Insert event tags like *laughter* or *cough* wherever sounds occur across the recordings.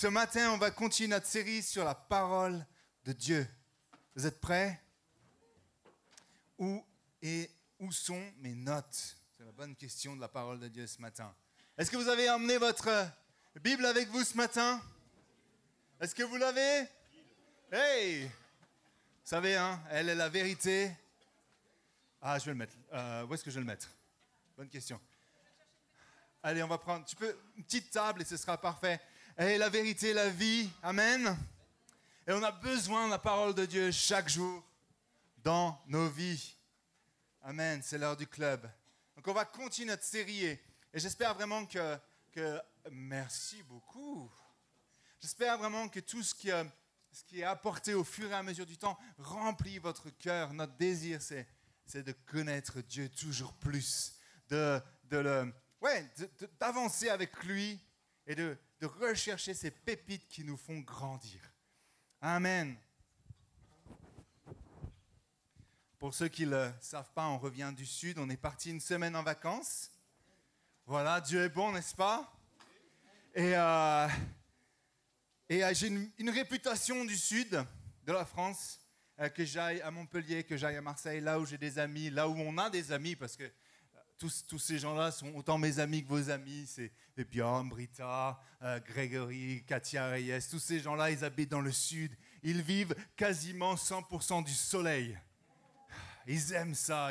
Ce matin, on va continuer notre série sur la parole de Dieu. Vous êtes prêts? Où et où sont mes notes? C'est la bonne question de la parole de Dieu ce matin. Est-ce que vous avez emmené votre Bible avec vous ce matin? Est-ce que vous l'avez? Hey Vous savez, hein, elle est la vérité. Ah, je vais le mettre. Euh, où est-ce que je vais le mettre? Bonne question. Allez, on va prendre tu peux, une petite table et ce sera parfait. Et la vérité, la vie. Amen. Et on a besoin de la parole de Dieu chaque jour dans nos vies. Amen. C'est l'heure du club. Donc on va continuer notre série et, j'espère vraiment que, que, Merci beaucoup. J'espère vraiment que tout ce qui, euh, ce qui est apporté au fur et à mesure du temps remplit votre cœur. Notre désir, c'est, c'est de connaître Dieu toujours plus, de, de le ouais, d'avancer avec lui et de, de rechercher ces pépites qui nous font grandir. Amen. Pour ceux qui ne le savent pas, on revient du Sud. On est parti une semaine en vacances. Voilà, Dieu est bon, n'est-ce pas? Et, euh, et euh, j'ai une, réputation du Sud, de la France, euh, que j'aille à Montpellier, que j'aille à Marseille, là où j'ai des amis, là où on a des amis, parce que tous, ces gens-là sont autant mes amis que vos amis. C'est Bjorn, Brita, euh, Grégory, Katia Reyes. Tous ces gens-là, ils habitent dans le sud. Ils vivent quasiment 100% du soleil. Ils aiment ça.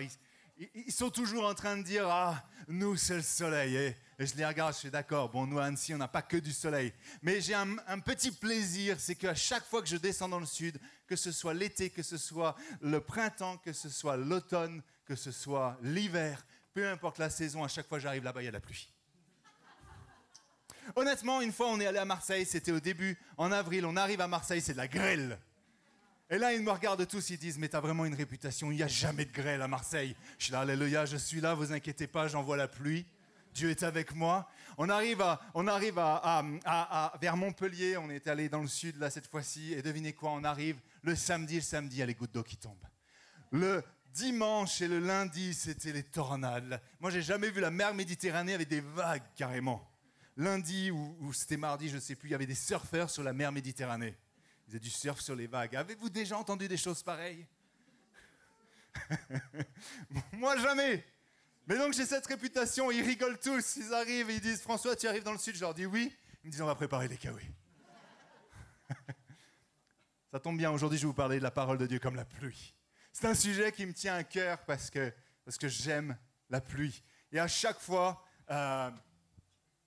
Ils, sont toujours en train de dire Ah, nous, c'est le soleil. Et, je les regarde, je suis d'accord. Bon, nous, à Annecy, on n'a pas que du soleil. Mais j'ai un, un, petit plaisir c'est qu'à chaque fois que je descends dans le sud, que ce soit l'été, que ce soit le printemps, que ce soit l'automne, que ce soit l'hiver, peu importe la saison, à chaque fois j'arrive là-bas, il y a de la pluie. Honnêtement, une fois on est allé à Marseille, c'était au début, en avril, on arrive à Marseille, c'est de la grêle. Et là, ils me regardent tous, ils disent, mais t'as vraiment une réputation, il n'y a jamais de grêle à Marseille. Je suis là, alléluia, je suis là, vous inquiétez pas, j'envoie la pluie. Dieu est avec moi. On arrive, à, on arrive à, vers Montpellier, on est allé dans le sud là cette fois-ci, et devinez quoi, on arrive le samedi, le samedi, il y a les gouttes d'eau qui tombent. Le dimanche et le lundi, c'était les tornades. Moi, j'ai jamais vu la mer Méditerranée avec des vagues carrément. Lundi ou, c'était mardi, je sais plus, il y avait des surfeurs sur la mer Méditerranée. Ils faisaient du surf sur les vagues. Avez-vous déjà entendu des choses pareilles? *laughs* Moi, jamais. Mais donc, j'ai cette réputation. Ils rigolent tous. Ils arrivent et ils disent François, tu arrives dans le sud? Je leur dis oui. Ils me disent On va préparer les kawaii. *laughs* Ça tombe bien. Aujourd'hui, je vais vous parler de la parole de Dieu comme la pluie. C'est un sujet qui me tient à cœur parce que, parce que j'aime la pluie. Et à chaque fois, euh,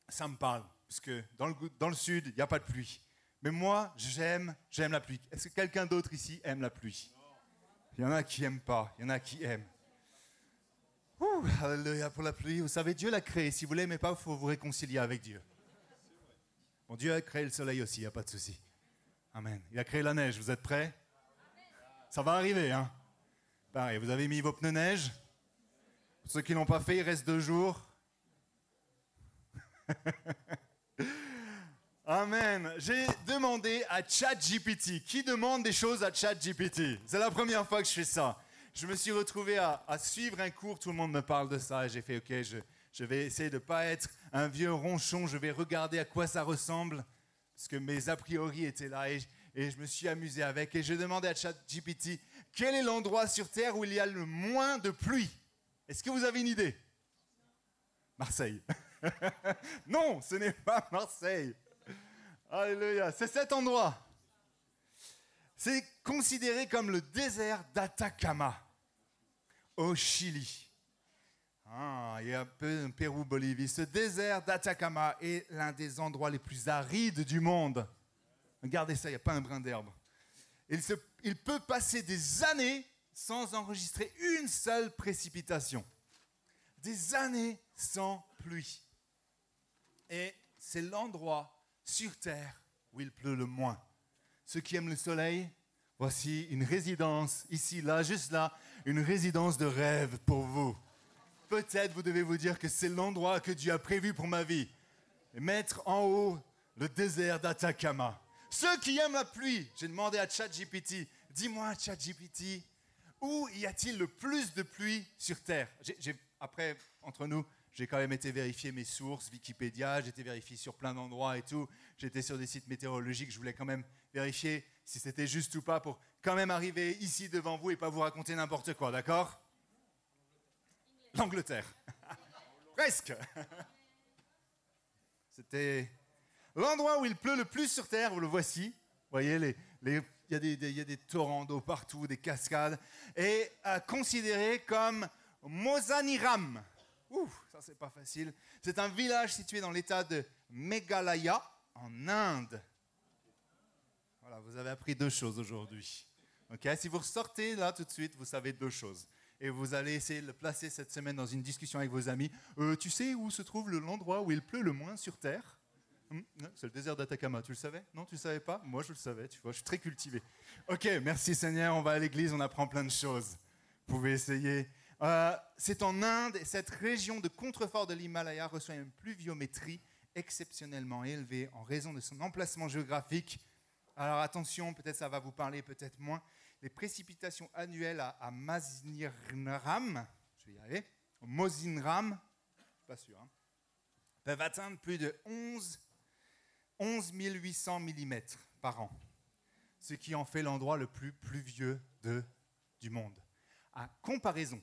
ça me parle. Parce que dans le, dans le sud, il n'y a pas de pluie. Mais moi, j'aime, j'aime la pluie. Est-ce que quelqu'un d'autre ici aime la pluie? Il y en a qui n'aiment pas, il y en a qui aiment. Ouh, alléluia pour la pluie. Vous savez, Dieu l'a créé. Si vous ne l'aimez pas, il faut vous réconcilier avec Dieu. Bon, Dieu a créé le soleil aussi, il n'y a pas de souci. Amen. Il a créé la neige. Vous êtes prêts? Ça va arriver, hein? Pareil, vous avez mis vos pneus neige? Pour ceux qui ne l'ont pas fait, il reste deux jours. *laughs* Amen. J'ai demandé à ChatGPT. Qui demande des choses à ChatGPT? C'est la première fois que je fais ça. Je me suis retrouvé à, suivre un cours, tout le monde me parle de ça, et j'ai fait, ok, je, vais essayer de ne pas être un vieux ronchon, je vais regarder à quoi ça ressemble, parce que mes a priori étaient là, et, et je me suis amusé avec, et j'ai demandé à ChatGPT, quel est l'endroit sur Terre où il y a le moins de pluie? Est-ce que vous avez une idée? Marseille. *laughs* non, ce n'est pas Marseille. Alléluia. C'est cet endroit. C'est considéré comme le désert d'Atacama, au Chili. Ah, il y a un peu Pérou, Bolivie. Ce désert d'Atacama est l'un des endroits les plus arides du monde. Regardez ça, il n'y a pas un brin d'herbe il, peut passer des années sans enregistrer une seule précipitation. Des années sans pluie. Et c'est l'endroit sur Terre où il pleut le moins. Ceux qui aiment le soleil, voici une résidence, ici, là, juste là, une résidence de rêve pour vous. Peut-être vous devez vous dire que c'est l'endroit que Dieu a prévu pour ma vie. Et mettre en haut le désert d'Atacama. Ceux qui aiment la pluie, j'ai demandé à ChatGPT, dis-moi ChatGPT, où y a-t-il le plus de pluie sur Terre Après, entre nous, j'ai quand même été vérifier mes sources, Wikipédia, j'étais vérifié sur plein d'endroits et tout. J'étais sur des sites météorologiques, je voulais quand même vérifier si c'était juste ou pas pour quand même arriver ici devant vous et pas vous raconter n'importe quoi, d'accord? L'Angleterre. *laughs* Presque. *laughs* C'était l'endroit où il pleut le plus sur Terre, vous le voici. Vous voyez, il, y a des, torrents d'eau partout, des cascades. Et euh, considéré comme Mozaniram. Ouh, ça c'est pas facile. C'est un village situé dans l'état de Meghalaya, en Inde. Voilà, vous avez appris deux choses aujourd'hui. Ok, si vous ressortez là tout de suite, vous savez deux choses. Et vous allez essayer de le placer cette semaine dans une discussion avec vos amis. Euh, tu sais où se trouve l'endroit où il pleut le moins sur Terre? C'est le désert d'Atacama. Tu le savais? Non, tu le savais pas? Moi, je le savais. Tu vois, je suis très cultivé. Ok, merci Seigneur. On va à l'église, on apprend plein de choses. Vous pouvez essayer. Euh, c'est en Inde, et cette région de contrefort de l'Himalaya reçoit une pluviométrie exceptionnellement élevée en raison de son emplacement géographique. Alors attention, peut-être ça va vous parler, peut-être moins. Les précipitations annuelles à, Mazinram, je vais y arriver, Mozinram, pas sûr, hein, peuvent atteindre plus de 11, 11 800 mm par an, ce qui en fait l'endroit le plus pluvieux du monde. À comparaison,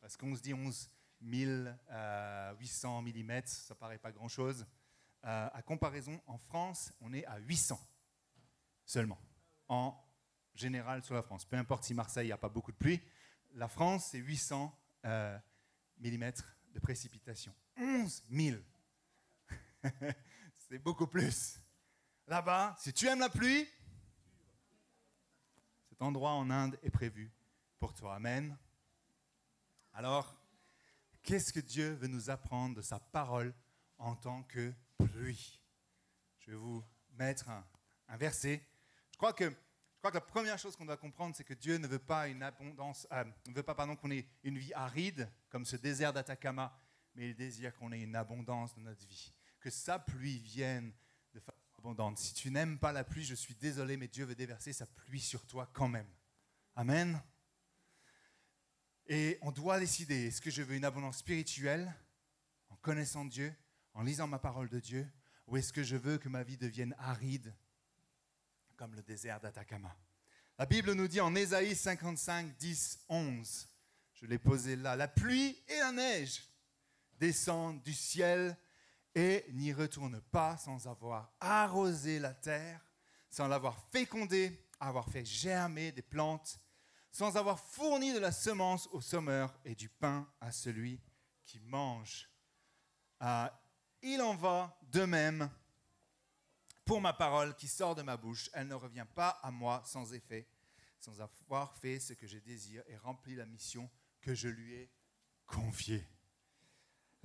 parce qu'on se dit 11 800 mm, ça paraît pas grand-chose. Euh, à comparaison, en France, on est à 800 seulement, en général sur la France. Peu importe si Marseille n'a pas beaucoup de pluie, la France, c'est 800 euh, mm de précipitation. 11 000 *laughs* C'est beaucoup plus. Là-bas, si tu aimes la pluie, cet endroit en Inde est prévu pour toi. Amen. Alors, qu'est-ce que Dieu veut nous apprendre de sa parole en tant que pluie? Je vais vous mettre un, verset. Je crois que, la première chose qu'on doit comprendre, c'est que Dieu ne veut pas une abondance, euh, ne veut pas qu'on ait une vie aride comme ce désert d'Atacama, mais il désire qu'on ait une abondance dans notre vie, que sa pluie vienne de façon abondante. Si tu n'aimes pas la pluie, je suis désolé, mais Dieu veut déverser sa pluie sur toi quand même. Amen. Et on doit décider, est-ce que je veux une abondance spirituelle en connaissant Dieu, en lisant ma parole de Dieu, ou est-ce que je veux que ma vie devienne aride comme le désert d'Atacama? La Bible nous dit en Ésaïe 55, 10, 11, je l'ai posé là, la pluie et la neige descendent du ciel et n'y retournent pas sans avoir arrosé la terre, sans l'avoir fécondée, avoir fait germer des plantes sans avoir fourni de la semence au sommeur et du pain à celui qui mange. Ah, il en va de même pour ma parole qui sort de ma bouche. Elle ne revient pas à moi sans effet, sans avoir fait ce que je désire et rempli la mission que je lui ai confiée.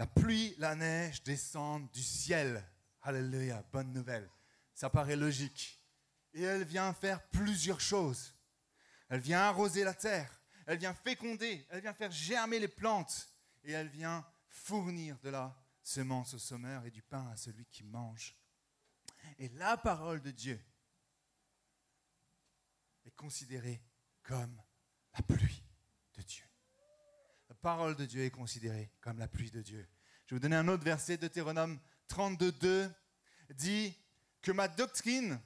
La pluie, la neige descendent du ciel. Alléluia, bonne nouvelle. Ça paraît logique. Et elle vient faire plusieurs choses. Elle vient arroser la terre. Elle vient féconder. Elle vient faire germer les plantes. Et elle vient fournir de la semence au sommeur et du pain à celui qui mange. Et la parole de Dieu est considérée comme la pluie de Dieu. Parole de Dieu est considérée comme la pluie de Dieu. Je vais vous donner un autre verset, Deutéronome 32, 2, dit que ma doctrine,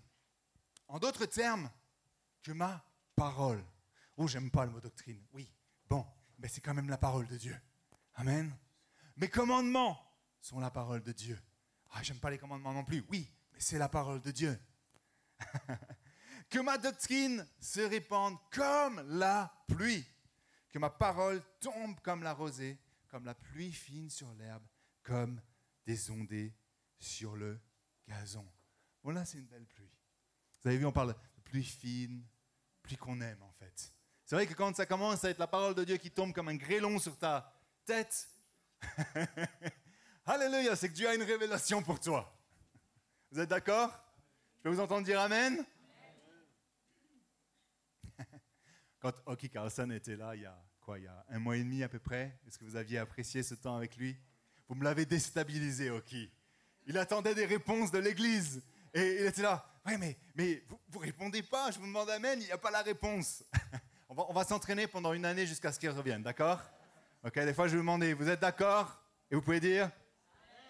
en d'autres termes, que ma parole. Oh, j'aime pas le mot doctrine. Oui, bon, mais c'est quand même la parole de Dieu. Amen. Mes commandements sont la parole de Dieu. Ah, j'aime pas les commandements non plus. Oui, mais c'est la parole de Dieu. *laughs* que ma doctrine se répande comme la pluie. Que ma parole tombe comme la rosée, comme la pluie fine sur l'herbe, comme des ondées sur le gazon. Bon, là, c'est une belle pluie. Vous avez vu, on parle de pluie fine, plus qu'on aime en fait. C'est vrai que quand ça commence à être la parole de Dieu qui tombe comme un grêlon sur ta tête, *laughs* Alléluia, c'est que Dieu a une révélation pour toi. Vous êtes d'accord? Je peux vous entendre dire Amen? *laughs* Quand Oki Carlson était là, il y a il y a un mois et demi à peu près, est-ce que vous aviez apprécié ce temps avec lui? Vous me l'avez déstabilisé, Oki. Il attendait des réponses de l'Église. Et il était là, ouais, mais, mais vous, ne répondez pas, je vous demande Amen, il n'y a pas la réponse. *laughs* on va, on va s'entraîner pendant une année jusqu'à ce qu'il revienne, d'accord? Ok, des fois je vais vous demander, vous êtes d'accord? Et vous pouvez dire?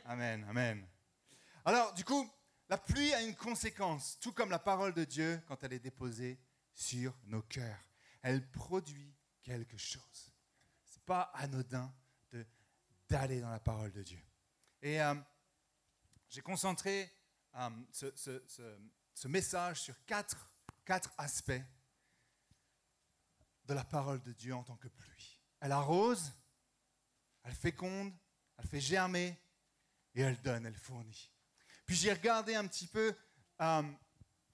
Amen, Amen. Alors, du coup, la pluie a une conséquence, tout comme la parole de Dieu quand elle est déposée sur nos cœurs. Elle produit quelque chose. Ce n'est pas anodin d'aller dans la parole de Dieu. Et euh, j'ai concentré euh, ce, message sur quatre, quatre aspects de la parole de Dieu en tant que pluie. Elle arrose, elle féconde, elle fait germer et elle donne, elle fournit. Puis j'ai regardé un petit peu euh,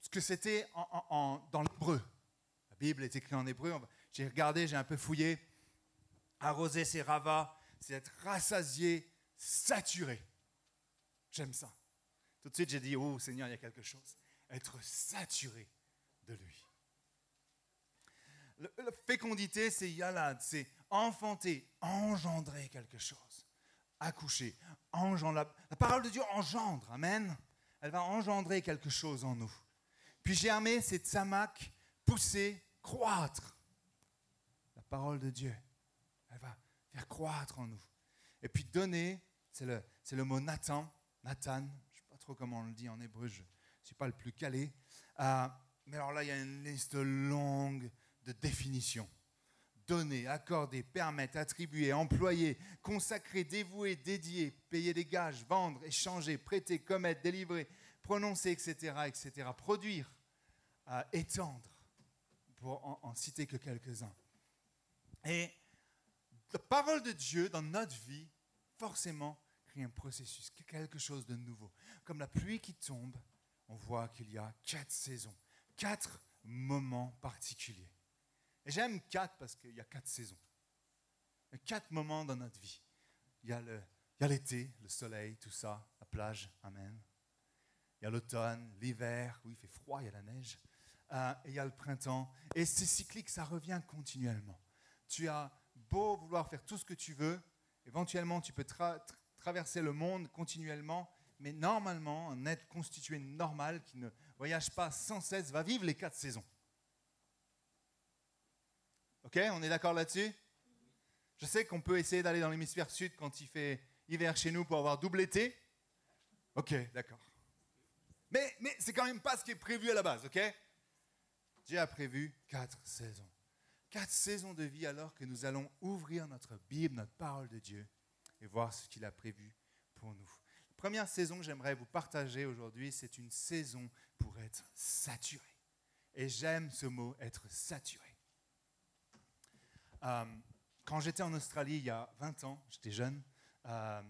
ce que c'était dans l'hébreu. La Bible est écrite en hébreu. J'ai regardé, j'ai un peu fouillé. Arroser, c'est rava, c'est être rassasié, saturé. J'aime ça. Tout de suite, j'ai dit, oh Seigneur, il y a quelque chose. Être saturé de lui. La fécondité, c'est yalad, c'est enfanter, engendrer quelque chose. Accoucher, engendre. La, parole de Dieu engendre, amen. Elle va engendrer quelque chose en nous. Puis germer, c'est tzamak, pousser, croître. Parole de Dieu, elle va faire croître en nous. Et puis donner, c'est le, le mot Nathan, Nathan, je ne sais pas trop comment on le dit en hébreu, je ne suis pas le plus calé. Euh, mais alors là, il y a une liste longue de définitions. Donner, accorder, permettre, attribuer, employer, consacrer, dévouer, dédier, payer des gages, vendre, échanger, prêter, commettre, délivrer, prononcer, etc., etc., produire, euh, étendre, pour en citer que quelques-uns. Et la parole de Dieu dans notre vie, forcément, crée un processus, quelque chose de nouveau. Comme la pluie qui tombe, on voit qu'il y a quatre saisons, quatre moments particuliers. Et j'aime quatre parce qu'il y a quatre saisons. Quatre moments dans notre vie. Il y a l'été, le, soleil, tout ça, la plage, amen. Il y a l'automne, l'hiver, où il fait froid, il y a la neige. Euh, et il y a le printemps. Et c'est cyclique, ça revient continuellement. Tu as beau vouloir faire tout ce que tu veux, éventuellement tu peux traverser le monde continuellement, mais normalement, un être constitué normal qui ne voyage pas sans cesse va vivre les quatre saisons. Ok, on est d'accord là-dessus? Je sais qu'on peut essayer d'aller dans l'hémisphère sud quand il fait hiver chez nous pour avoir double été. Ok, d'accord. Mais, mais c'est quand même pas ce qui est prévu à la base, ok? Dieu a prévu quatre saisons. Quatre saisons de vie alors que nous allons ouvrir notre Bible, notre parole de Dieu et voir ce qu'il a prévu pour nous. Première saison que j'aimerais vous partager aujourd'hui, c'est une saison pour être saturé. Et j'aime ce mot, être saturé. Euh, quand j'étais en Australie il y a 20 ans, j'étais jeune, euh,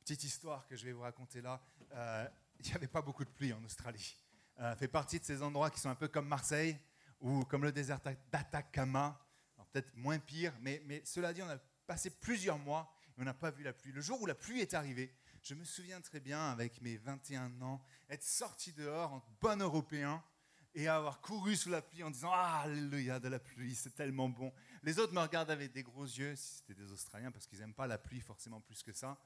petite histoire que je vais vous raconter là, euh, il n'y avait pas beaucoup de pluie en Australie. Ça fait partie de ces endroits qui sont un peu comme Marseille ou comme le désert d'Atacama, peut-être moins pire, mais, cela dit, on a passé plusieurs mois et on n'a pas vu la pluie. Le jour où la pluie est arrivée, je me souviens très bien, avec mes 21 ans, être sorti dehors en bon européen, et avoir couru sous la pluie en disant Ah, alléluia de la pluie, c'est tellement bon. Les autres me regardent avec des gros yeux, si c'était des Australiens, parce qu'ils n'aiment pas la pluie forcément plus que ça.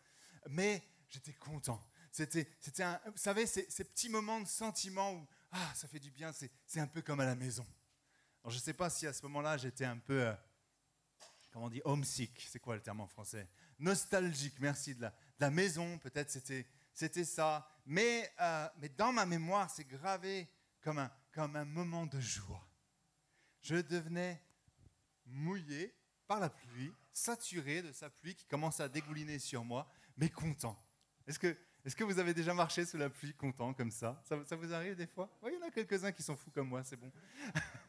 Mais j'étais content. C'était, c'était un, vous savez, ces, petits moments de sentiment où Ah, ça fait du bien, c'est un peu comme à la maison. Je ne sais pas si à ce moment-là j'étais un peu, euh, comment on dit, homesick, c'est quoi le terme en français? Nostalgique, merci, de la, de la maison, peut-être c'était, c'était ça. Mais, euh, mais dans ma mémoire, c'est gravé comme un, comme un moment de joie. Je devenais mouillé par la pluie, saturé de sa pluie qui commence à dégouliner sur moi, mais content. Est-ce que, est que vous avez déjà marché sous la pluie content comme ça, ça Ça, vous arrive des fois? Oui, il y en a quelques-uns qui sont fous comme moi, c'est bon. *laughs*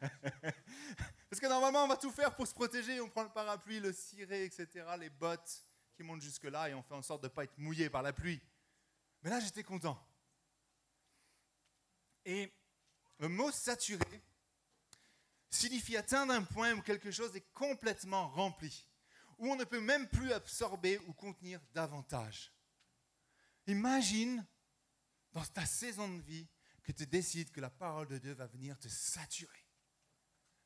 Parce que normalement, on va tout faire pour se protéger. On prend le parapluie, le ciré, etc., les bottes qui montent jusque-là et on fait en sorte de ne pas être mouillé par la pluie. Mais là, j'étais content. Et le mot saturé signifie atteindre un point où quelque chose est complètement rempli, où on ne peut même plus absorber ou contenir davantage. Imagine dans ta saison de vie que tu décides que la parole de Dieu va venir te saturer.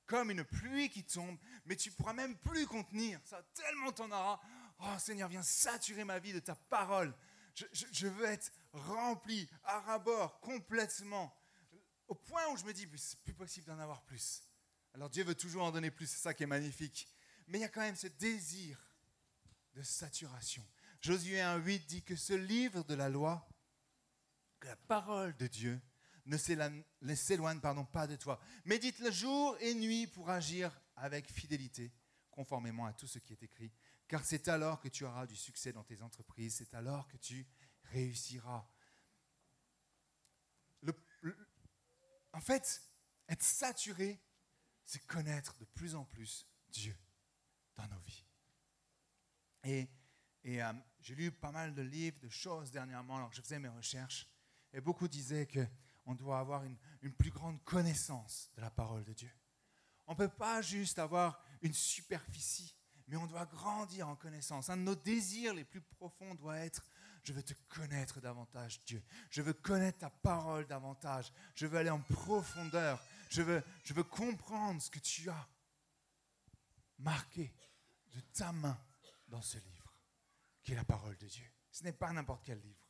Comme une pluie qui tombe, mais tu pourras même plus contenir. Ça tellement t'en auras. Oh Seigneur, viens saturer ma vie de ta parole. Je, je veux être rempli à rabord complètement au point où je me dis, c'est plus possible d'en avoir plus. Alors Dieu veut toujours en donner plus, c'est ça qui est magnifique. Mais il y a quand même ce désir de saturation. Josué 1.8 dit que ce livre de la loi, que la parole de Dieu, ne s'éloigne pas de toi. Médite le jour et nuit pour agir avec fidélité, conformément à tout ce qui est écrit. Car c'est alors que tu auras du succès dans tes entreprises, c'est alors que tu réussiras. en fait, être saturé, c'est connaître de plus en plus Dieu dans nos vies. Et, et euh, j'ai lu pas mal de livres, de choses dernièrement, alors que je faisais mes recherches, et beaucoup disaient qu'on doit avoir une, plus grande connaissance de la parole de Dieu. On ne peut pas juste avoir une superficie, mais on doit grandir en connaissance. Un de nos désirs les plus profonds doit être, je veux te connaître davantage, Dieu. Je veux connaître ta parole davantage. Je veux aller en profondeur. Je veux, je veux comprendre ce que tu as marqué de ta main dans ce livre, qui est la parole de Dieu. Ce n'est pas n'importe quel livre.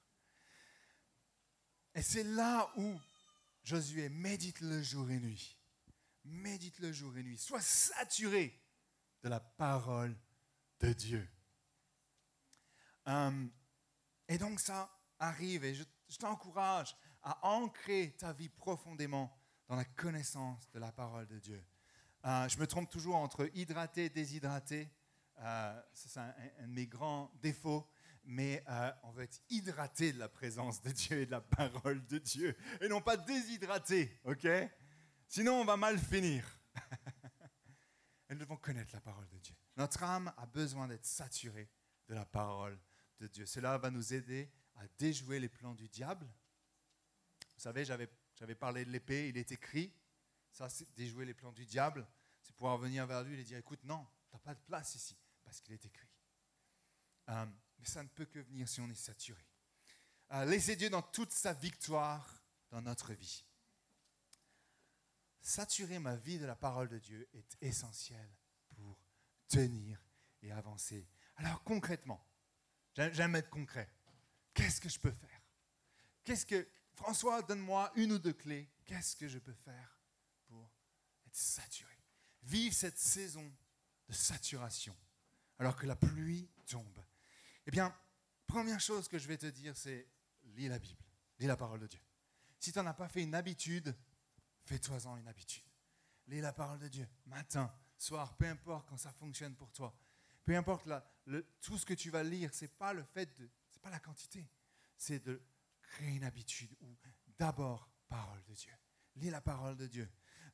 Et c'est là où Josué médite le jour et nuit. Médite le jour et nuit. Sois saturé de la parole de Dieu. Hum, et donc ça arrive et je, t'encourage à ancrer ta vie profondément dans la connaissance de la parole de Dieu. Euh, je me trompe toujours entre hydraté et déshydraté. Euh, c'est un, de mes grands défauts. Mais euh, on veut être hydraté de la présence de Dieu et de la parole de Dieu. Et non pas déshydraté, ok? Sinon, on va mal finir. *laughs* et nous devons connaître la parole de Dieu. Notre âme a besoin d'être saturée de la parole de Dieu. Cela va nous aider à déjouer les plans du diable. Vous savez, j'avais, parlé de l'épée, il est écrit. Ça, c'est déjouer les plans du diable. C'est pouvoir venir vers lui et dire, écoute, non, tu n'as pas de place ici, parce qu'il est écrit. Euh, mais ça ne peut que venir si on est saturé. Euh, laissez Dieu dans toute sa victoire dans notre vie. Saturer ma vie de la parole de Dieu est essentiel pour tenir et avancer. Alors concrètement, j'aime être concret. Qu'est-ce que je peux faire? Qu'est-ce que François, donne-moi une ou deux clés. Qu'est-ce que je peux faire pour être saturé? Vivre cette saison de saturation alors que la pluie tombe. Eh bien, première chose que je vais te dire, c'est lis la Bible, lis la parole de Dieu. Si tu n'en as pas fait une habitude, fais-toi-en une habitude. Lis la parole de Dieu, matin, soir, peu importe quand ça fonctionne pour toi. Peu importe tout ce que tu vas lire, ce n'est pas le fait de, c'est pas la quantité, c'est de créer une habitude où d'abord parole de Dieu. Lis la parole de Dieu.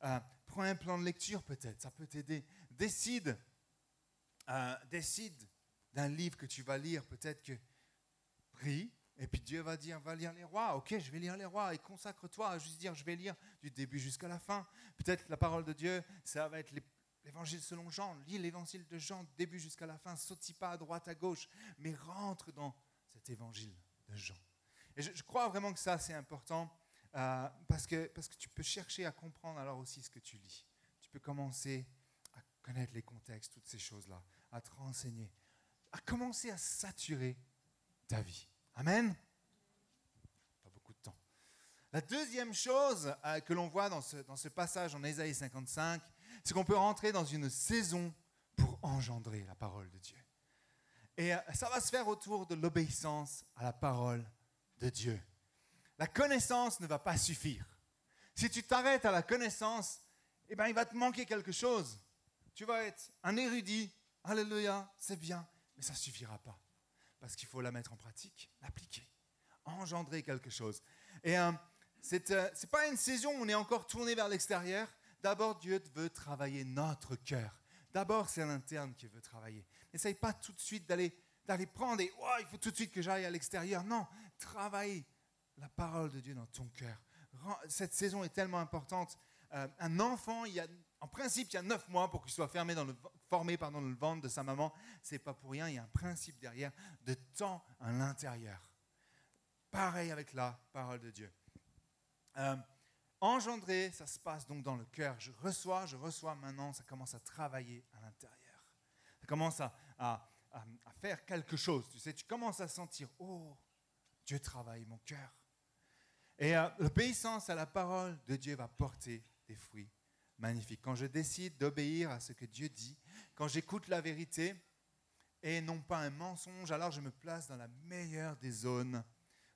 Euh, prends un plan de lecture peut-être, ça peut t'aider. Décide, euh, décide d'un livre que tu vas lire, peut-être que prie, et puis Dieu va dire, va lire les rois. Ok, je vais lire les rois et consacre-toi à juste dire, je vais lire du début jusqu'à la fin. Peut-être la parole de Dieu, ça va être l'évangile selon Jean. Lis l'évangile de Jean, début jusqu'à la fin. Saute pas à droite, à gauche, mais rentre dans cet évangile de Jean. Et je, crois vraiment que ça, c'est important euh, parce, que, parce que tu peux chercher à comprendre alors aussi ce que tu lis. Tu peux commencer connaître les contextes, toutes ces choses-là, à te renseigner à commencer à saturer ta vie. Amen Pas beaucoup de temps. La deuxième chose euh, que l'on voit dans ce, passage en Ésaïe 55, c'est qu'on peut rentrer dans une saison pour engendrer la parole de Dieu. Et euh, ça va se faire autour de l'obéissance à la parole de Dieu. La connaissance ne va pas suffire. Si tu t'arrêtes à la connaissance, eh ben, il va te manquer quelque chose. Tu vas être un érudit. Alléluia, c'est bien mais ça ne suffira pas. Parce qu'il faut la mettre en pratique, l'appliquer, engendrer quelque chose. Et euh, ce n'est euh, pas une saison où on est encore tourné vers l'extérieur. D'abord, Dieu veut travailler notre cœur. D'abord, c'est l'interne qui veut travailler. N'essaye pas tout de suite d'aller d'aller prendre et oh, il faut tout de suite que j'aille à l'extérieur. Non, travaille la parole de Dieu dans ton cœur. Cette saison est tellement importante. Euh, un enfant, il y a en principe, il y a neuf mois pour qu'il soit fermé dans le, formé dans le ventre de sa maman. C'est pas pour rien, il y a un principe derrière de temps à l'intérieur. Pareil avec la parole de Dieu. Euh, engendrer, ça se passe donc dans le cœur. Je reçois, je reçois maintenant, ça commence à travailler à l'intérieur. Ça commence à, faire quelque chose. Tu sais, tu commences à sentir, oh, Dieu travaille mon cœur. Et euh, l'obéissance à la parole de Dieu va porter des fruits magnifique. Quand je décide d'obéir à ce que Dieu dit, quand j'écoute la vérité, et non pas un mensonge, alors je me place dans la meilleure des zones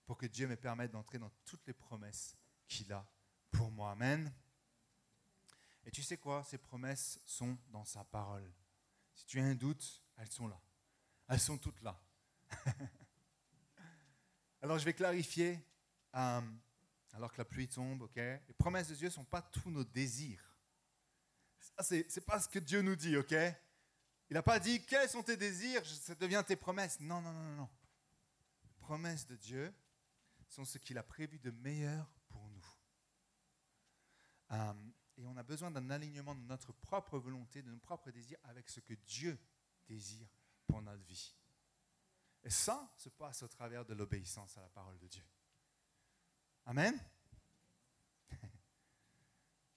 pour que Dieu me permette d'entrer dans toutes les promesses qu'il a pour moi. Amen. Et tu sais quoi? Ces promesses sont dans sa parole. Si tu as un doute, elles sont là. Elles sont toutes là. *laughs* alors je vais clarifier, euh, alors que la pluie tombe, ok? Les promesses de Dieu ne sont pas tous nos désirs. Ce n'est pas ce que Dieu nous dit, ok? Il n'a pas dit quels sont tes désirs, ça devient tes promesses. Non, non, non, non. Les promesses de Dieu sont ce qu'il a prévu de meilleur pour nous. Euh, et on a besoin d'un alignement de notre propre volonté, de nos propres désirs avec ce que Dieu désire pour notre vie. Et ça se passe au travers de l'obéissance à la parole de Dieu. Amen? *laughs*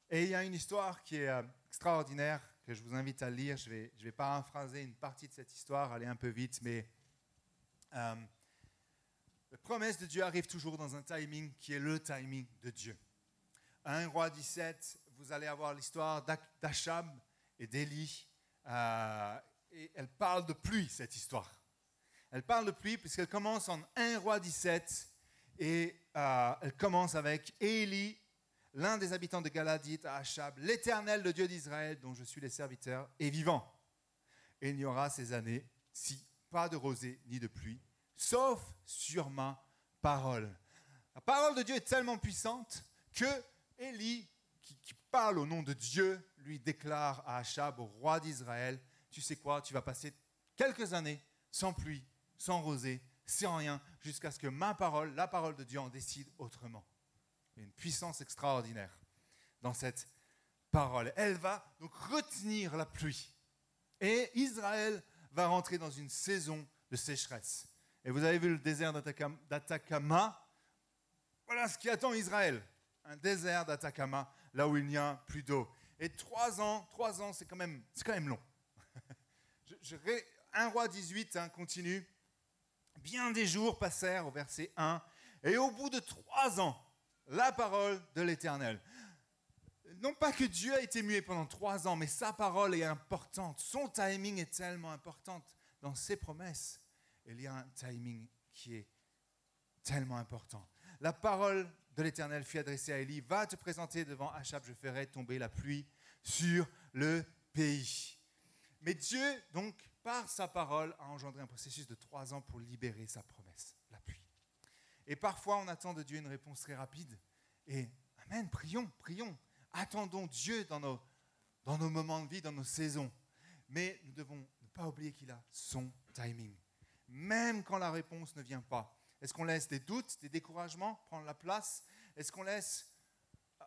Et il y a une histoire qui est euh, extraordinaire que je vous invite à lire. Je vais, je vais paraphraser une partie de cette histoire, aller un peu vite, mais euh, la promesse de Dieu arrive toujours dans un timing qui est le timing de Dieu. 1 roi 17, vous allez avoir l'histoire d'Achab et d'Élie. Euh, elle parle de pluie, cette histoire. Elle parle de pluie puisqu'elle commence en 1 roi 17 et euh, elle commence avec Élie, l'un des habitants de Galad dit à Achab, l'Éternel, le Dieu d'Israël, dont je suis le serviteur, est vivant. Et il n'y aura ces années-ci pas de rosée ni de pluie, sauf sur ma parole. La parole de Dieu est tellement puissante que Élie qui, parle au nom de Dieu, lui déclare à Achab, au roi d'Israël, tu sais quoi, tu vas passer quelques années sans pluie, sans rosée, sans rien, jusqu'à ce que ma parole, la parole de Dieu, en décide autrement. Une puissance extraordinaire dans cette parole. Elle va donc retenir la pluie. Et Israël va rentrer dans une saison de sécheresse. Et vous avez vu le désert d'Atacama? Voilà ce qui attend Israël. Un désert d'Atacama là où il n'y a plus d'eau. Et trois ans, trois ans, c'est quand même, quand même long. *laughs* un roi 18 hein, continue. Bien des jours passèrent au verset 1, et au bout de trois ans, la parole de l'Éternel. Non pas que Dieu a été muet pendant trois ans, mais sa parole est importante. Son timing est tellement important dans ses promesses. Il y a un timing qui est tellement important. La parole de l'Éternel fut adressé à Élie, va te présenter devant Achab, je ferai tomber la pluie sur le pays. Mais Dieu, donc, par sa parole, a engendré un processus de trois ans pour libérer sa promesse. Et parfois, on attend de Dieu une réponse très rapide. Et, Amen, prions, prions. Attendons Dieu dans nos, dans nos moments de vie, dans nos saisons. Mais nous devons ne pas oublier qu'il a son timing. Même quand la réponse ne vient pas. Est-ce qu'on laisse des doutes, des découragements prendre la place? Est-ce qu'on laisse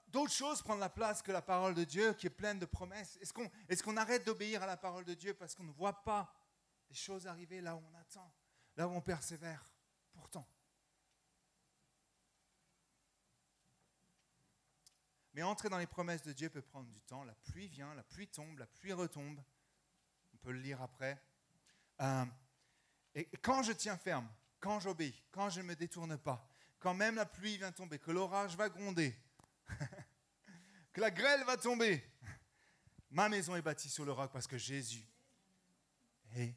d'autres choses prendre la place que la parole de Dieu qui est pleine de promesses? Est-ce qu'on est arrête d'obéir à la parole de Dieu parce qu'on ne voit pas les choses arriver là où on attend, là où on persévère? Pourtant. Mais entrer dans les promesses de Dieu peut prendre du temps. La pluie vient, la pluie tombe, la pluie retombe. On peut le lire après. Euh, et quand je tiens ferme, quand j'obéis, quand je ne me détourne pas, quand même la pluie vient tomber, que l'orage va gronder, *laughs* que la grêle va tomber, *laughs* ma maison est bâtie sur le roc parce que Jésus est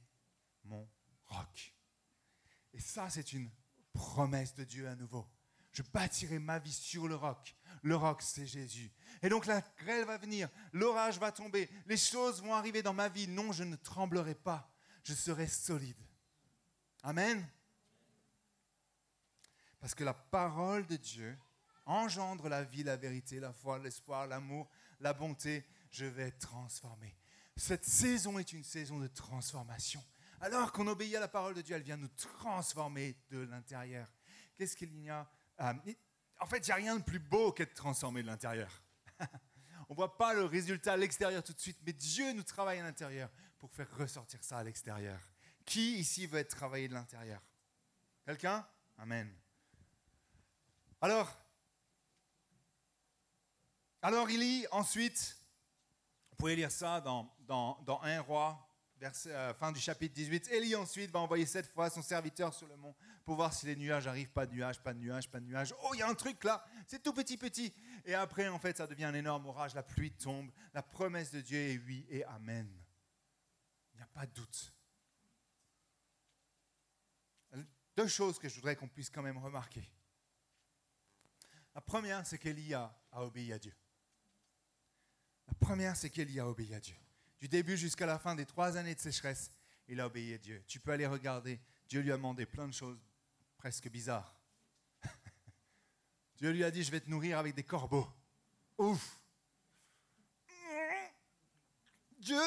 mon roc. Et ça, c'est une promesse de Dieu à nouveau. Je bâtirai ma vie sur le roc. Le roc, c'est Jésus. Et donc la grêle va venir, l'orage va tomber, les choses vont arriver dans ma vie. Non, je ne tremblerai pas. Je serai solide. Amen. Parce que la parole de Dieu engendre la vie, la vérité, la foi, l'espoir, l'amour, la bonté. Je vais être transformé. Cette saison est une saison de transformation. Alors qu'on obéit à la parole de Dieu, elle vient nous transformer de l'intérieur. Qu'est-ce qu'il y a euh, En fait, il n'y a rien de plus beau qu'être transformé de l'intérieur. *laughs* On ne voit pas le résultat à l'extérieur tout de suite, mais Dieu nous travaille à l'intérieur pour faire ressortir ça à l'extérieur. Qui ici veut être travaillé de l'intérieur? Quelqu'un? Amen. Alors, alors il lit ensuite, vous pouvez lire ça dans, dans, dans 1 roi, verset, euh, fin du chapitre 18. Élie ensuite va envoyer cette fois son serviteur sur le mont pour voir si les nuages arrivent. Pas de nuages, pas de nuages, pas de nuages. Oh, il y a un truc là, c'est tout petit, petit. Et après, en fait, ça devient un énorme orage, la pluie tombe. La promesse de Dieu est oui et amen. Il n'y a pas de doute. deux choses que je voudrais qu'on puisse quand même remarquer. La première, c'est qu'Elia a obéi à Dieu. La première, c'est qu'Elia a obéi à Dieu. Du début jusqu'à la fin des trois années de sécheresse, il a obéi à Dieu. Tu peux aller regarder. Dieu lui a demandé plein de choses presque bizarres. *laughs* Dieu lui a dit, je vais te nourrir avec des corbeaux. Ouf. Dieu,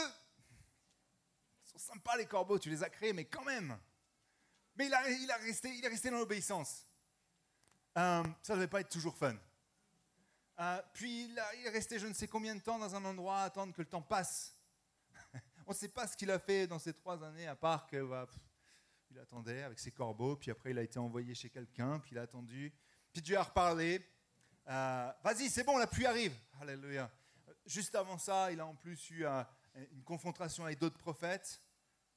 ils sont sympas les corbeaux, tu les as créés, mais quand même. Mais il, est resté dans l'obéissance. Euh, ça ne devait pas être toujours fun. Euh, puis il, il, est resté je ne sais combien de temps dans un endroit à attendre que le temps passe. On ne sait pas ce qu'il a fait dans ces trois années, à part que bah, il attendait avec ses corbeaux, puis après il a été envoyé chez quelqu'un, puis il a attendu. Puis Dieu a reparlé. Euh, Vas-y, c'est bon, la pluie arrive. Alléluia. Juste avant ça, il a en plus eu euh, une confrontation avec d'autres prophètes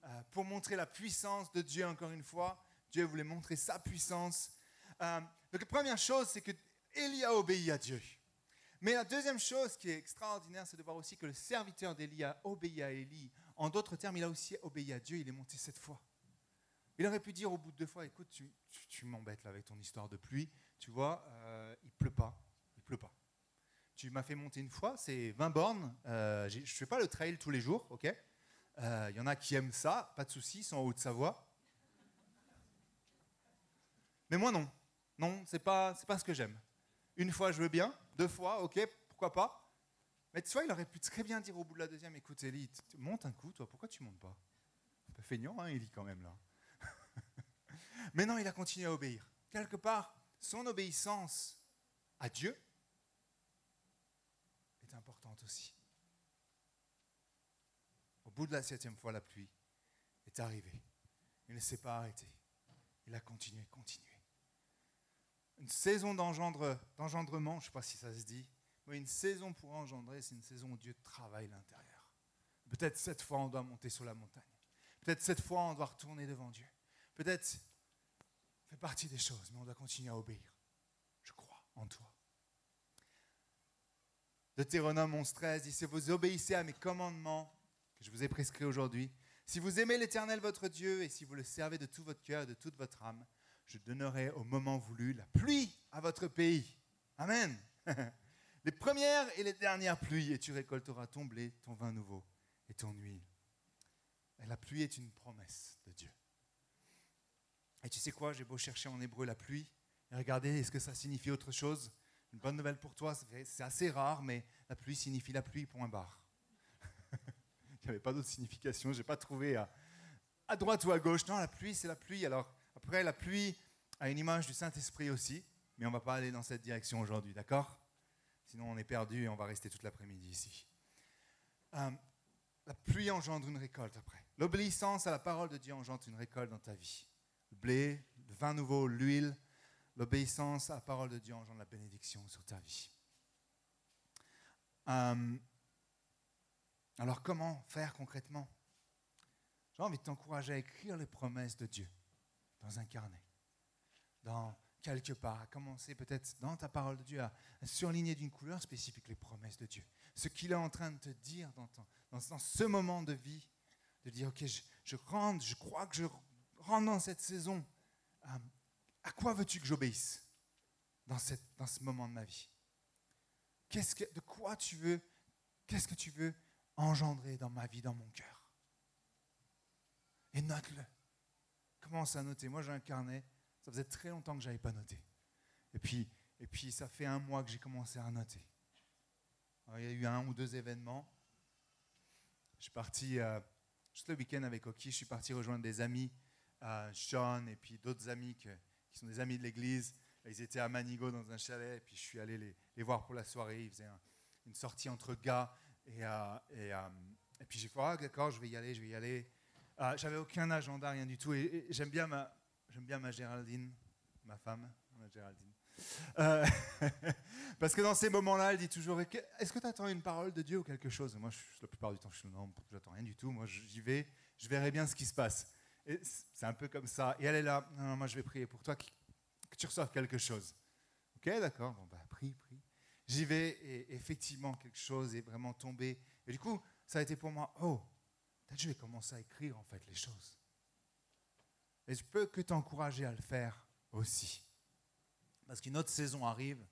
euh, pour montrer la puissance de Dieu encore une fois. Dieu voulait montrer sa puissance. Donc la première chose, c'est que Élie a obéi à Dieu. Mais la deuxième chose qui est extraordinaire, c'est de voir aussi que le serviteur d'Élie a obéi à Élie. En d'autres termes, il a aussi obéi à Dieu, il est monté sept fois. Il aurait pu dire au bout de deux fois, écoute, tu, m'embêtes là avec ton histoire de pluie, tu vois, euh, il pleut pas, il pleut pas. Tu m'as fait monter une fois, c'est 20 bornes, euh, je ne fais pas le trail tous les jours, ok? Il euh, y en a qui aiment ça, pas de souci, ils sont en Haute-Savoie. Mais moi non, non, c'est pas, c'est pas ce que j'aime. Une fois, je veux bien, deux fois, ok, pourquoi pas? Mais tu il aurait pu très bien dire au bout de la deuxième, écoute Elie, monte un coup, toi, pourquoi tu montes pas? Un peu feignant, hein, Elie, quand même, là. *laughs* Mais non, il a continué à obéir. Quelque part, son obéissance à Dieu est importante aussi. Au bout de la septième fois, la pluie est arrivée. Il ne s'est pas arrêté. Il a continué, continué. Une saison d'engendrement, je ne sais pas si ça se dit, mais une saison pour engendrer, c'est une saison où Dieu travaille l'intérieur. Peut-être cette fois, on doit monter sur la montagne. Peut-être cette fois, on doit retourner devant Dieu. Peut-être fait partie des choses, mais on doit continuer à obéir. Je crois en toi. Deutéronome 11, 13 dit, si vous obéissez à mes commandements que je vous ai prescrits aujourd'hui, si vous aimez l'Éternel votre Dieu et si vous le servez de tout votre cœur et de toute votre âme, je donnerai au moment voulu la pluie à votre pays. Amen. *laughs* les premières et les dernières pluies, et tu récolteras ton blé, ton vin nouveau et ton huile. Et la pluie est une promesse de Dieu. Et tu sais quoi, j'ai beau chercher en hébreu la pluie, et regarder est-ce que ça signifie autre chose? Une bonne nouvelle pour toi, c'est assez rare, mais la pluie signifie la pluie, point barre. *laughs* Il n'y avait pas d'autre signification, je n'ai pas trouvé à, à, droite ou à gauche. Non, la pluie, c'est la pluie. Alors, après, la pluie a une image du Saint-Esprit aussi, mais on ne va pas aller dans cette direction aujourd'hui, d'accord? Sinon, on est perdu et on va rester toute l'après-midi ici. Euh, la pluie engendre une récolte après. L'obéissance à la parole de Dieu engendre une récolte dans ta vie le blé, le vin nouveau, l'huile, l'obéissance à la parole de Dieu engendre la bénédiction sur ta vie. Euh, alors comment faire concrètement? J'ai envie de t'encourager à écrire les promesses de Dieu dans un carnet, dans quelque part, à commencer peut-être dans ta parole de Dieu, à, surligner d'une couleur spécifique les promesses de Dieu. Ce qu'il est en train de te dire dans, dans, ce moment de vie, de dire, ok, je, je rentre, je crois que je rentre dans cette saison, euh, à quoi veux-tu que j'obéisse dans, cette, dans ce moment de ma vie? Qu'est-ce que, De quoi tu veux Qu'est-ce que tu veux engendrer dans ma vie, dans mon cœur? Et note-le. Commence à noter. Moi, j'ai un carnet. Ça faisait très longtemps que je n'avais pas noté. Et puis, et puis, ça fait un mois que j'ai commencé à noter. Il y a eu un ou deux événements. Je suis parti, euh, juste le week-end avec Oki, je suis parti rejoindre des amis euh, Sean et puis d'autres amis qui sont des amis de l'église. Ils étaient à Manigo dans un chalet, et puis je suis allé les, les voir pour la soirée. Ils faisaient un, une sortie entre gars, et, euh, euh, et, puis j'ai fait, ah, d'accord, je vais y aller, je vais y aller. Euh, J'avais aucun agenda, rien du tout, et j'aime bien, ma, bien ma Géraldine, ma femme, ma Géraldine. Euh, *laughs* parce que dans ces moments-là, elle dit toujours Est-ce que tu attends une parole de Dieu ou quelque chose? Moi, la plupart du temps, je suis non, j'attends rien du tout. Moi, j'y vais, je verrai bien ce qui se passe. C'est un peu comme ça. Et elle est là, non, non, moi je vais prier pour toi, que, que tu reçoives quelque chose. Ok, d'accord, bon, bah, prie, prie. J'y vais et effectivement, quelque chose est vraiment tombé. Et du coup, ça a été pour moi, oh, peut-être je vais commencer à écrire en fait les choses. Mais je peux que t'encourager à le faire aussi. Parce qu'une autre saison arrive,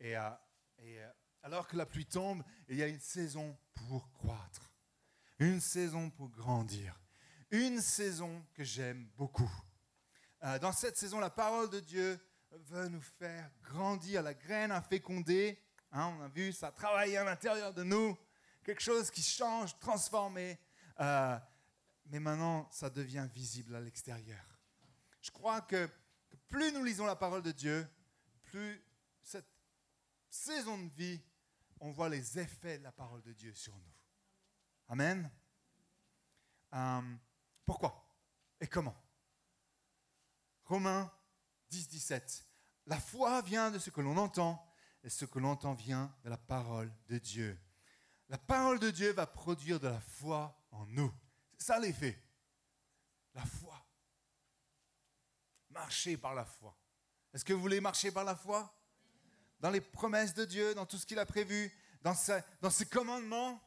et, euh, et euh, alors que la pluie tombe, il y a une saison pour croître, une saison pour grandir, une saison que j'aime beaucoup. Euh, dans cette saison, la parole de Dieu veut nous faire grandir, la graine à féconder. Hein, on a vu, ça travaille à l'intérieur de nous, quelque chose qui change, transformé. Mais maintenant, ça devient visible à l'extérieur. Je crois que, plus nous lisons la parole de Dieu, plus cette saison de vie, on voit les effets de la parole de Dieu sur nous. Amen. Euh, pourquoi et comment? Romains 10, 17. La foi vient de ce que l'on entend, et ce que l'on entend vient de la parole de Dieu. La parole de Dieu va produire de la foi en nous. C'est ça l'effet. La foi. Marcher par la foi. Est-ce que vous voulez marcher par la foi? Dans les promesses de Dieu, dans tout ce qu'il a prévu, dans, dans ses commandements?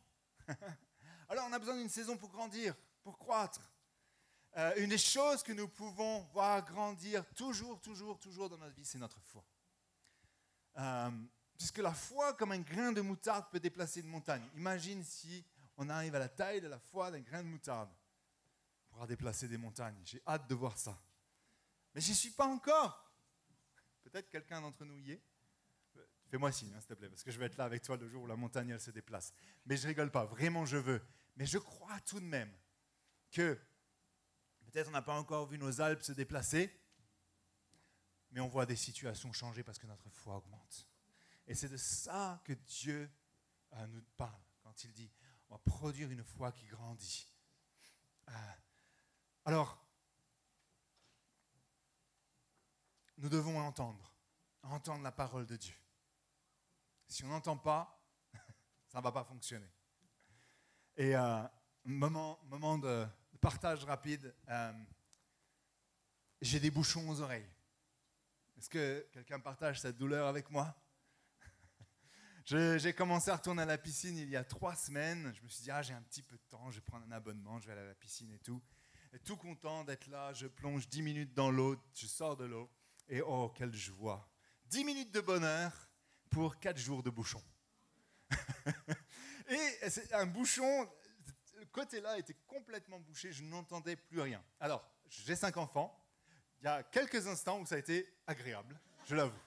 *laughs* Alors on a besoin d'une saison pour grandir, pour croître. Euh, une des choses que nous pouvons voir grandir toujours, toujours, toujours dans notre vie, c'est notre foi. Euh, puisque la foi, comme un grain de moutarde, peut déplacer une montagne. Imagine si on arrive à la taille de la foi d'un grain de moutarde. On pourra déplacer des montagnes. J'ai hâte de voir ça. Mais je n'y suis pas encore. Peut-être quelqu'un d'entre nous y est. Fais-moi signe, hein, s'il te plaît, parce que je vais être là avec toi le jour où la montagne elle se déplace. Mais je rigole pas, vraiment je veux. Mais je crois tout de même que Peut-être on n'a pas encore vu nos Alpes se déplacer, mais on voit des situations changer parce que notre foi augmente. Et c'est de ça que Dieu euh, nous parle quand il dit on va produire une foi qui grandit. Euh, alors, nous devons entendre, entendre la parole de Dieu. Si on n'entend pas, *laughs* ça ne va pas fonctionner. Et euh, moment, moment de, partage rapide. Euh, j'ai des bouchons aux oreilles. Est-ce que quelqu'un partage cette douleur avec moi? *laughs* J'ai commencé à retourner à la piscine il y a trois semaines. Je me suis dit, ah, j'ai un petit peu de temps, je vais prendre un abonnement, je vais aller à la piscine et tout. Tout content d'être là, je plonge dix minutes dans l'eau, je sors de l'eau. Et oh, quelle joie Dix minutes de bonheur pour quatre jours de bouchon. *laughs* et un bouchon, côté-là était complètement bouché, je n'entendais plus rien. Alors, j'ai cinq enfants. Il y a quelques instants où ça a été agréable, je l'avoue.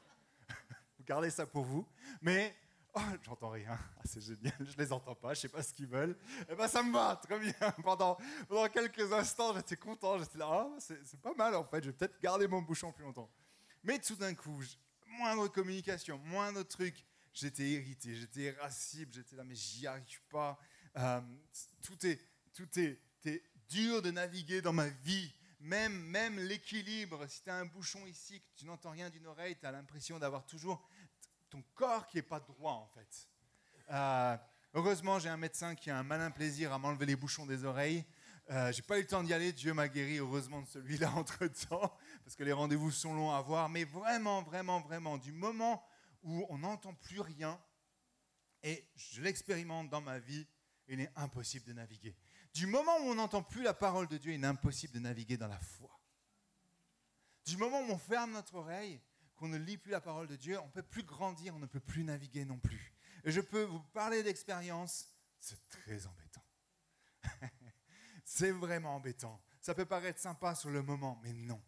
*laughs* vous gardez ça pour vous. Mais, oh, j'entends rien. Ah, c'est génial, je les entends pas, je sais pas ce qu'ils veulent. Eh ben, ça me va, très bien. *laughs* Pendant, pendant quelques instants, j'étais content, j'étais là, oh, c'est pas mal en fait, je vais peut-être garder mon bouchon plus longtemps. Mais tout d'un coup, moindre communication, moindre truc, j'étais irrité, j'étais irascible, j'étais là, mais j'y arrive pas. Euh, tout est, tout est, dur de naviguer dans ma vie. Même, même l'équilibre, si tu as un bouchon ici, que tu n'entends rien d'une oreille, tu as l'impression d'avoir toujours ton corps qui n'est pas droit en fait. Euh, heureusement, j'ai un médecin qui a un malin plaisir à m'enlever les bouchons des oreilles. Euh, j'ai pas eu le temps d'y aller, Dieu m'a guéri heureusement de celui-là *laughs* entre temps, parce que les rendez-vous sont longs à voir. Mais vraiment, vraiment, vraiment, du moment où on n'entend plus rien, et je l'expérimente dans ma vie, il est impossible de naviguer. Du moment où on n'entend plus la parole de Dieu, il est impossible de naviguer dans la foi. Du moment où on ferme notre oreille, qu'on ne lit plus la parole de Dieu, on ne peut plus grandir, on ne peut plus naviguer non plus. Et je peux vous parler d'expérience, c'est très embêtant. *laughs* c'est vraiment embêtant. Ça peut paraître sympa sur le moment, mais non.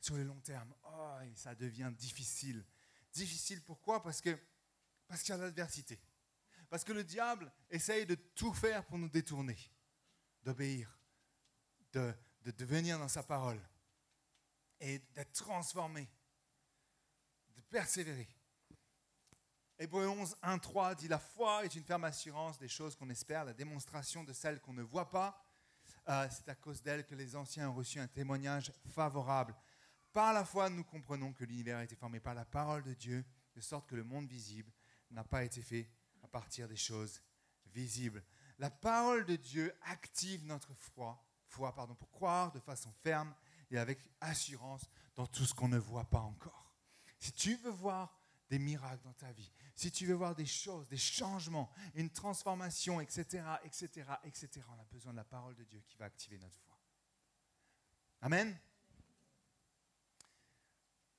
Sur le long terme, oh, ça devient difficile. Difficile pourquoi? Parce que parce qu'il y a l'adversité. Parce que le diable essaye de tout faire pour nous détourner, d'obéir, de, de, venir dans sa parole et d'être transformé, de persévérer. Hébreu 11, 1, 3 dit La foi est une ferme assurance des choses qu'on espère, la démonstration de celles qu'on ne voit pas. Euh, c'est à cause d'elle que les anciens ont reçu un témoignage favorable. Par la foi, nous comprenons que l'univers a été formé par la parole de Dieu, de sorte que le monde visible n'a pas été fait à partir des choses visibles. La parole de Dieu active notre foi, foi pardon, pour croire de façon ferme et avec assurance dans tout ce qu'on ne voit pas encore. Si tu veux voir des miracles dans ta vie, si tu veux voir des choses, des changements, une transformation, etc., etc., etc., on a besoin de la parole de Dieu qui va activer notre foi. Amen.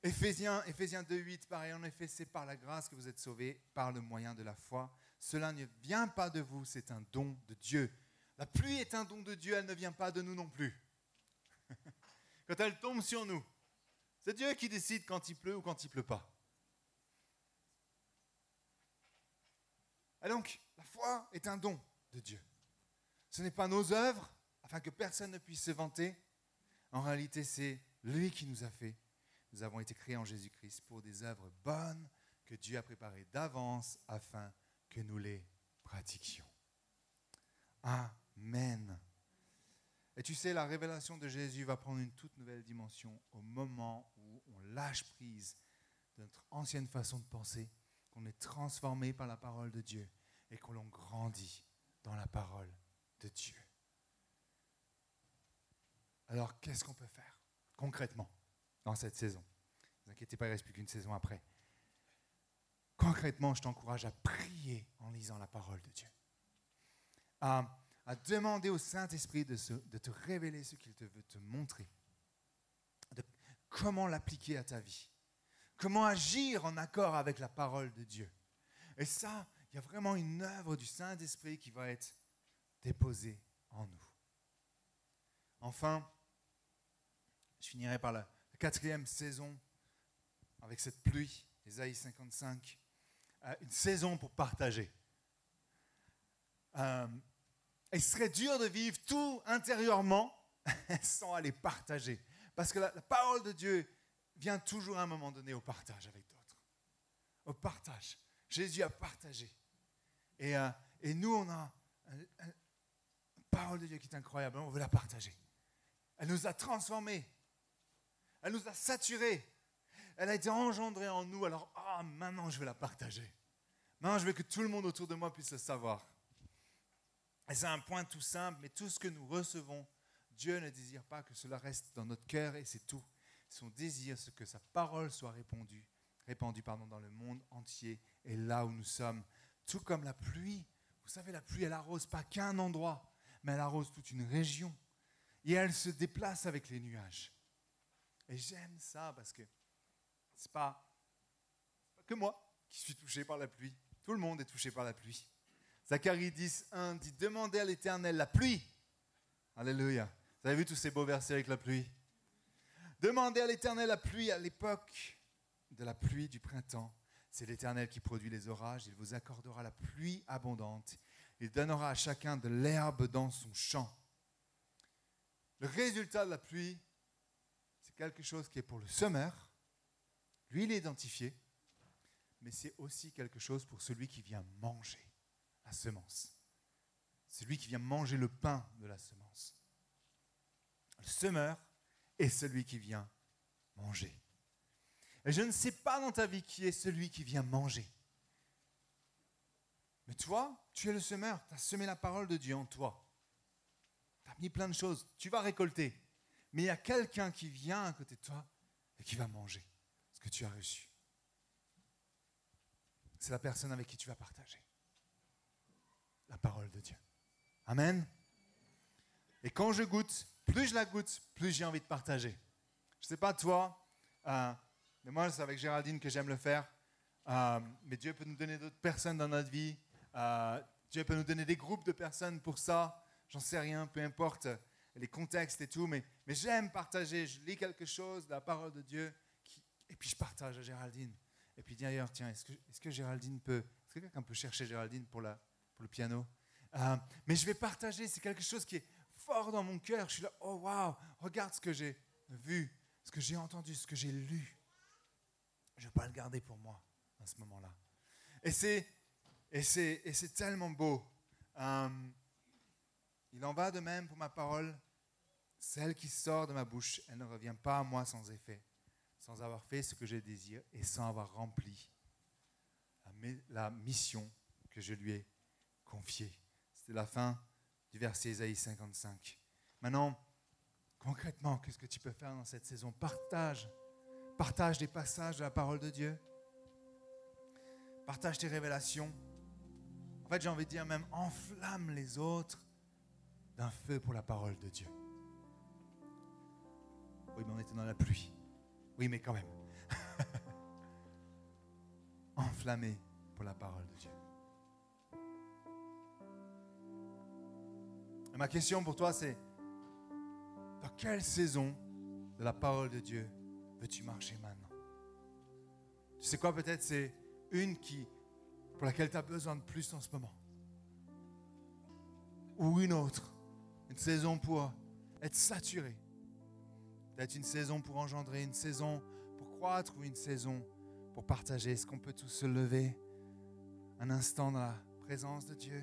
Éphésiens, Éphésiens 2.8, pareil, en effet, c'est par la grâce que vous êtes sauvés, par le moyen de la foi. Cela ne vient pas de vous, c'est un don de Dieu. La pluie est un don de Dieu, elle ne vient pas de nous non plus. *laughs* quand elle tombe sur nous, c'est Dieu qui décide quand il pleut ou quand il pleut pas. Et donc, la foi est un don de Dieu. Ce n'est pas nos œuvres, afin que personne ne puisse se vanter. En réalité, c'est lui qui nous a fait. Nous avons été créés en Jésus-Christ pour des œuvres bonnes que Dieu a préparées d'avance afin que nous les pratiquions. Amen. Et tu sais, la révélation de Jésus va prendre une toute nouvelle dimension au moment où on lâche prise de notre ancienne façon de penser, qu'on est transformé par la parole de Dieu et qu'on grandit dans la parole de Dieu. Alors, qu'est-ce qu'on peut faire concrètement? Dans cette saison Ne vous inquiétez pas, il ne reste plus qu'une saison après. Concrètement, je t'encourage à prier en lisant la parole de Dieu. À, demander au Saint-Esprit de, te révéler ce qu'il te veut te montrer. De comment l'appliquer à ta vie. Comment agir en accord avec la parole de Dieu. Et ça, il y a vraiment une œuvre du Saint-Esprit qui va être déposée en nous. Enfin, je finirai par la, quatrième saison avec cette pluie, Ésaïe 55, euh, une saison pour partager. Euh, il serait dur de vivre tout intérieurement *laughs* sans aller partager. Parce que la, parole de Dieu vient toujours à un moment donné au partage avec d'autres. Au partage. Jésus a partagé. Et, euh, et nous, on a une parole de Dieu qui est incroyable. On veut la partager. Elle nous a transformés. Elle nous a saturés. Elle a été engendrée en nous. Alors, ah, maintenant, je vais la partager. Maintenant, je veux que tout le monde autour de moi puisse le savoir. Et c'est un point tout simple, mais tout ce que nous recevons, Dieu ne désire pas que cela reste dans notre cœur et c'est tout. Son désir, c'est que sa parole soit répandue, répandue pardon, dans le monde entier et là où nous sommes. Tout comme la pluie. Vous savez, la pluie, elle arrose pas qu'un endroit, mais elle arrose toute une région. Et elle se déplace avec les nuages. Et j'aime ça parce que ce n'est pas, que moi qui suis touché par la pluie. Tout le monde est touché par la pluie. Zacharie 10, 1 dit Demandez à l'Éternel la pluie. Alléluia. Vous avez vu tous ces beaux versets avec la pluie? Demandez à l'Éternel la pluie à l'époque de la pluie du printemps. C'est l'Éternel qui produit les orages. Il vous accordera la pluie abondante. Il donnera à chacun de l'herbe dans son champ. Le résultat de la pluie, quelque chose qui est pour le semeur. Lui, il est identifié. Mais c'est aussi quelque chose pour celui qui vient manger la semence. Celui qui vient manger le pain de la semence. Le semeur est celui qui vient manger. Et je ne sais pas dans ta vie qui est celui qui vient manger. Mais toi, tu es le semeur. Tu as semé la parole de Dieu en toi. Tu as mis plein de choses. Tu vas récolter. Mais il y a quelqu'un qui vient à côté de toi et qui va manger ce que tu as reçu. C'est la personne avec qui tu vas partager la parole de Dieu. Amen. Et quand je goûte, plus je la goûte, plus j'ai envie de partager. Je ne sais pas toi, euh, mais moi c'est avec Géraldine que j'aime le faire. Euh, mais Dieu peut nous donner d'autres personnes dans notre vie. Euh, Dieu peut nous donner des groupes de personnes pour ça. J'en sais rien, peu importe les contextes et tout, mais, mais j'aime partager. Je lis quelque chose de la parole de Dieu et puis je partage à Géraldine. Et puis d'ailleurs, tiens, est-ce que, Géraldine peut, est-ce que quelqu'un peut chercher Géraldine pour, le piano? Euh, Mais je vais partager, c'est quelque chose qui est fort dans mon cœur. Je suis là, oh waouh, regarde ce que j'ai vu, ce que j'ai entendu, ce que j'ai lu. Je ne vais pas le garder pour moi à ce moment-là. Et c'est, et c'est, et c'est tellement beau. Euh, il en va de même pour ma parole. Celle qui sort de ma bouche, elle ne revient pas à moi sans effet, sans avoir fait ce que je désire et sans avoir rempli la mission que je lui ai confiée. C'était la fin du verset Isaïe 55. Maintenant, concrètement, qu'est-ce que tu peux faire dans cette saison? Partage. Partage des passages de la parole de Dieu. Partage tes révélations. En fait, j'ai envie de dire même enflamme les autres d'un feu pour la parole de Dieu. Oui, mais on était dans la pluie. Oui, mais quand même. *laughs* enflammé pour la parole de Dieu. Et ma question pour toi, c'est dans quelle saison de la parole de Dieu veux-tu marcher maintenant? Tu sais quoi, peut-être c'est une qui, pour laquelle tu as besoin de plus en ce moment. Ou une autre, une saison pour être saturé. Peut-être une saison pour engendrer, une saison pour croître ou une saison pour partager. Est-ce qu'on peut tous se lever un instant dans la présence de Dieu?